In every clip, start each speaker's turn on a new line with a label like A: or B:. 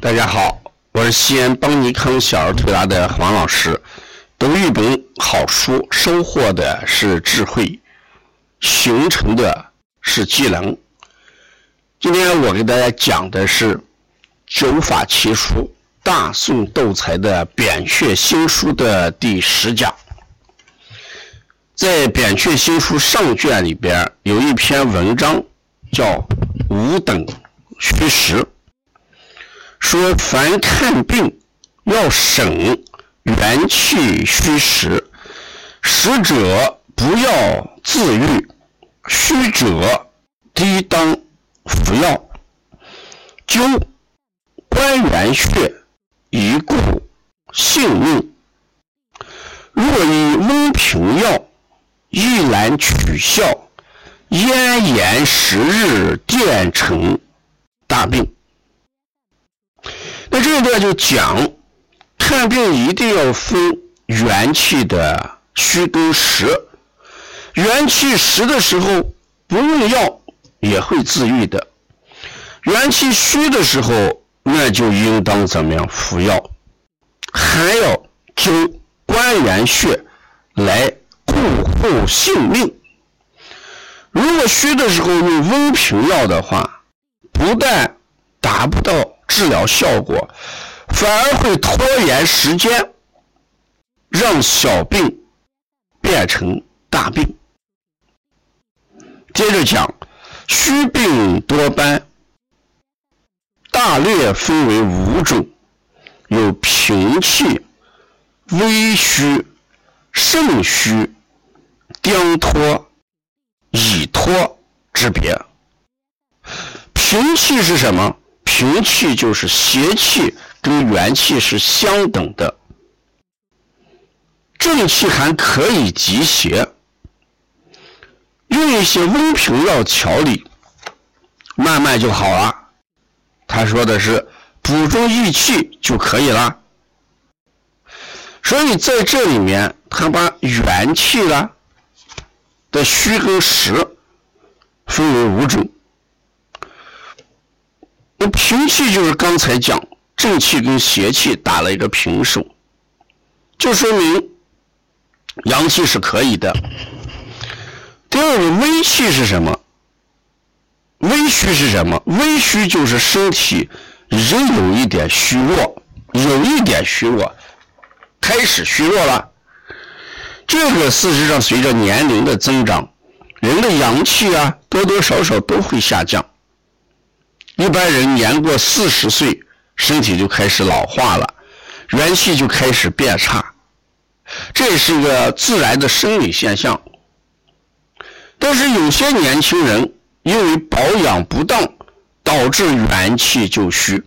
A: 大家好，我是西安邦尼康小儿推拿的黄老师。读一本好书，收获的是智慧，形成的是技能。今天我给大家讲的是《九法奇书》大宋斗才的扁鹊新书的第十讲。在扁鹊新书上卷里边有一篇文章叫《五等虚实》。说凡看病要审元气虚实，实者不要自愈，虚者低当服药。灸关元穴，以固性命。若以温平药，一览取效，咽炎十日，电成大病。这一段就讲，看病一定要分元气的虚跟实。元气实的时候，不用药也会自愈的；元气虚的时候，那就应当怎么样服药，还要灸关元穴来固护性命。如果虚的时候用温平药的话，不但达不到。治疗效果反而会拖延时间，让小病变成大病。接着讲，虚病多斑，大略分为五种，有平气、微虚、肾虚、颠脱、以脱之别。平气是什么？平气就是邪气跟元气是相等的，正气还可以集邪，用一些温平药调理，慢慢就好了。他说的是补中益气就可以了。所以在这里面，他把元气啦的虚跟实分为五种。那平气就是刚才讲正气跟邪气打了一个平手，就说明阳气是可以的。第二个微气是什么？微虚是什么？微虚就是身体仍有一点虚弱，有一点虚弱，开始虚弱了。这个事实上随着年龄的增长，人的阳气啊多多少少都会下降。一般人年过四十岁，身体就开始老化了，元气就开始变差，这是一个自然的生理现象。但是有些年轻人因为保养不当，导致元气就虚，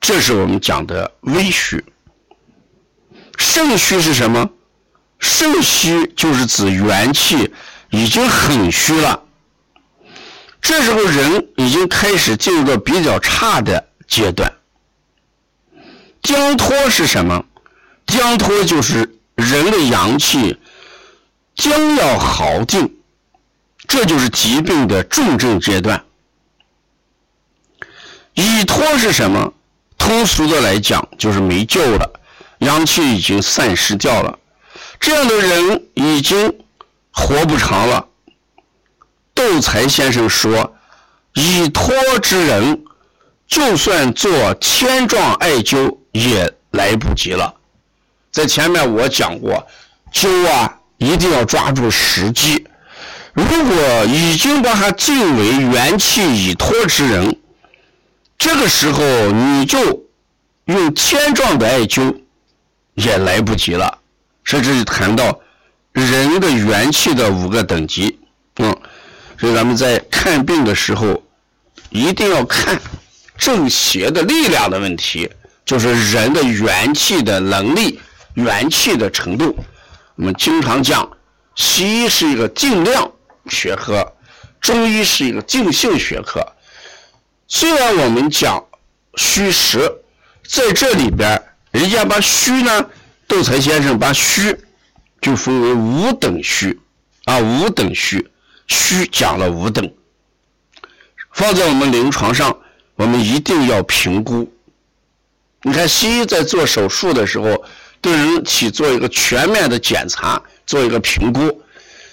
A: 这是我们讲的微虚。肾虚是什么？肾虚就是指元气已经很虚了。这时候人已经开始进入到比较差的阶段。僵脱是什么？僵脱就是人的阳气将要耗尽，这就是疾病的重症阶段。已脱是什么？通俗的来讲就是没救了，阳气已经散失掉了，这样的人已经活不长了。窦才先生说：“已脱之人，就算做千状艾灸也来不及了。”在前面我讲过，灸啊一定要抓住时机。如果已经把它定为元气已脱之人，这个时候你就用千状的艾灸也来不及了。甚至谈到人的元气的五个等级，嗯。所以咱们在看病的时候，一定要看正邪的力量的问题，就是人的元气的能力、元气的程度。我们经常讲，西医是一个定量学科，中医是一个定性学科。虽然我们讲虚实，在这里边，人家把虚呢，窦才先生把虚就分为五等虚啊，五等虚。虚讲了五等，放在我们临床上，我们一定要评估你看西医在做手术的时候，对人体做一个全面的检查，做一个评估，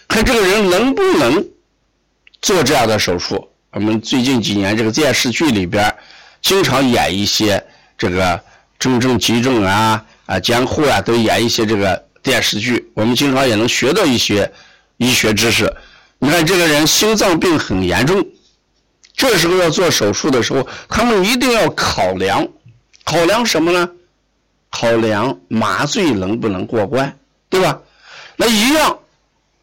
A: 看这个人能不能做这样的手术。我们最近几年这个电视剧里边，经常演一些这个重症急症啊啊监护啊，都演一些这个电视剧，我们经常也能学到一些医学知识。你看这个人心脏病很严重，这时候要做手术的时候，他们一定要考量，考量什么呢？考量麻醉能不能过关，对吧？那一样，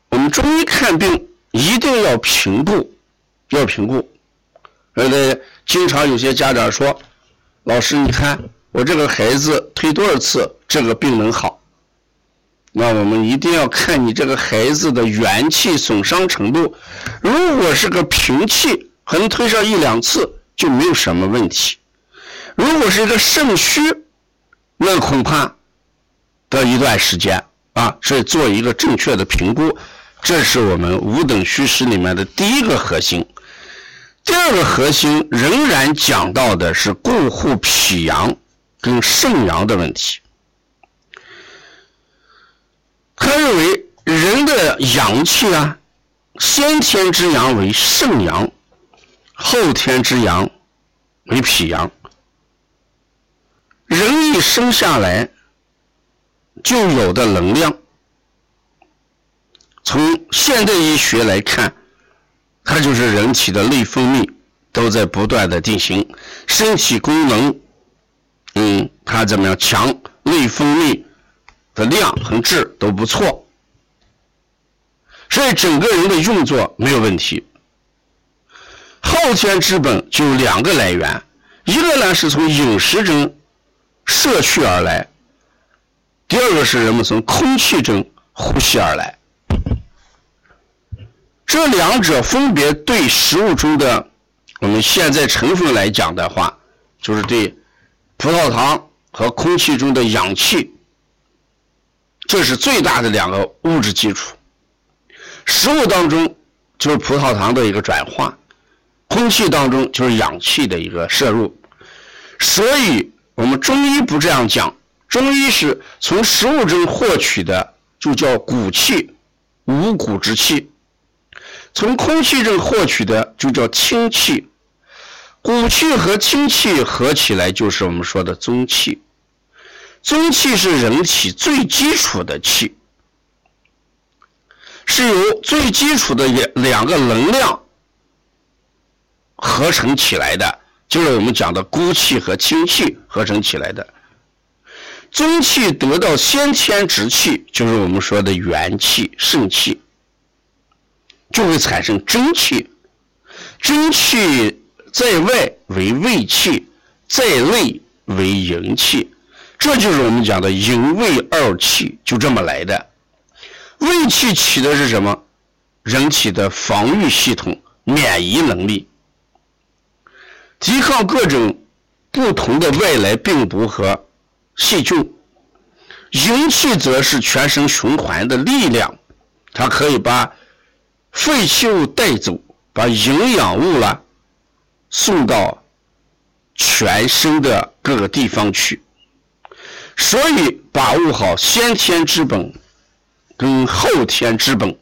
A: 我们中医看病一定要评估，要评估。呃，经常有些家长说：“老师，你看我这个孩子推多少次，这个病能好？”那我们一定要看你这个孩子的元气损伤程度。如果是个平气，可能推上一两次就没有什么问题；如果是一个肾虚，那恐怕得一段时间啊。所以做一个正确的评估，这是我们五等虚实里面的第一个核心。第二个核心仍然讲到的是固护脾阳跟肾阳的问题。他认为人的阳气啊，先天之阳为肾阳，后天之阳为脾阳。人一生下来就有的能量，从现代医学来看，它就是人体的内分泌都在不断的进行，身体功能，嗯，它怎么样强？内分泌。的量和质都不错，所以整个人的运作没有问题。后天之本就两个来源，一个呢是从饮食中摄取而来，第二个是人们从空气中呼吸而来。这两者分别对食物中的我们现在成分来讲的话，就是对葡萄糖和空气中的氧气。这是最大的两个物质基础。食物当中就是葡萄糖的一个转化，空气当中就是氧气的一个摄入。所以，我们中医不这样讲，中医是从食物中获取的，就叫骨气，五谷之气；从空气中获取的，就叫清气。骨气和清气合起来，就是我们说的中气。中气是人体最基础的气，是由最基础的两两个能量合成起来的，就是我们讲的孤气和清气合成起来的。中气得到先天之气，就是我们说的元气、肾气，就会产生真气。真气在外为胃气，在内为营气。这就是我们讲的营卫二气，就这么来的。胃气起的是什么？人体的防御系统、免疫能力，抵抗各种不同的外来病毒和细菌。营气则是全身循环的力量，它可以把废弃物带走，把营养物了送到全身的各个地方去。所以，把握好先天之本跟后天之本，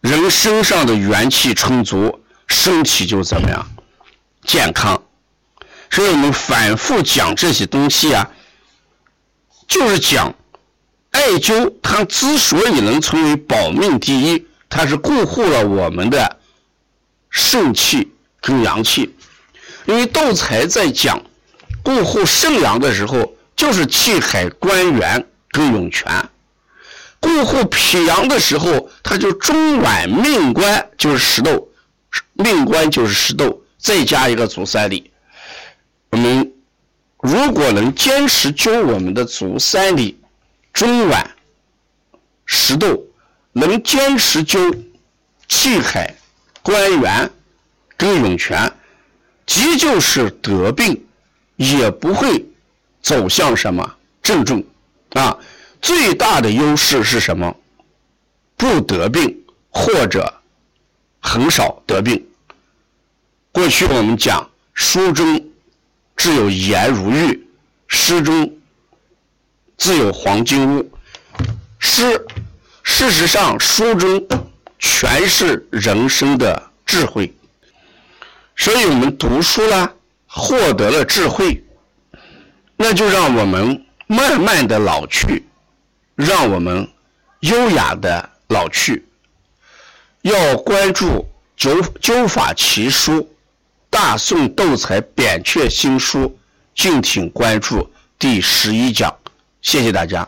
A: 人身上的元气充足，身体就怎么样健康。所以我们反复讲这些东西啊，就是讲艾灸它之所以能成为保命第一，它是固护了我们的肾气跟阳气。因为斗才在讲固护肾阳的时候。就是气海关元跟涌泉，固护脾阳的时候，他就中脘命关就是石豆，命关就是石豆，再加一个足三里。我们如果能坚持灸我们的足三里、中脘、石豆，能坚持灸气海关元跟涌泉，即就是得病也不会。走向什么郑重啊？最大的优势是什么？不得病或者很少得病。过去我们讲书中自有颜如玉，诗中自有黄金屋。诗，事实上，书中全是人生的智慧。所以我们读书呢，获得了智慧，那就让我们慢慢的老去，让我们优雅的老去。要关注《九九法奇书》《大宋斗才扁鹊新书》，敬请关注第十一讲。谢谢大家。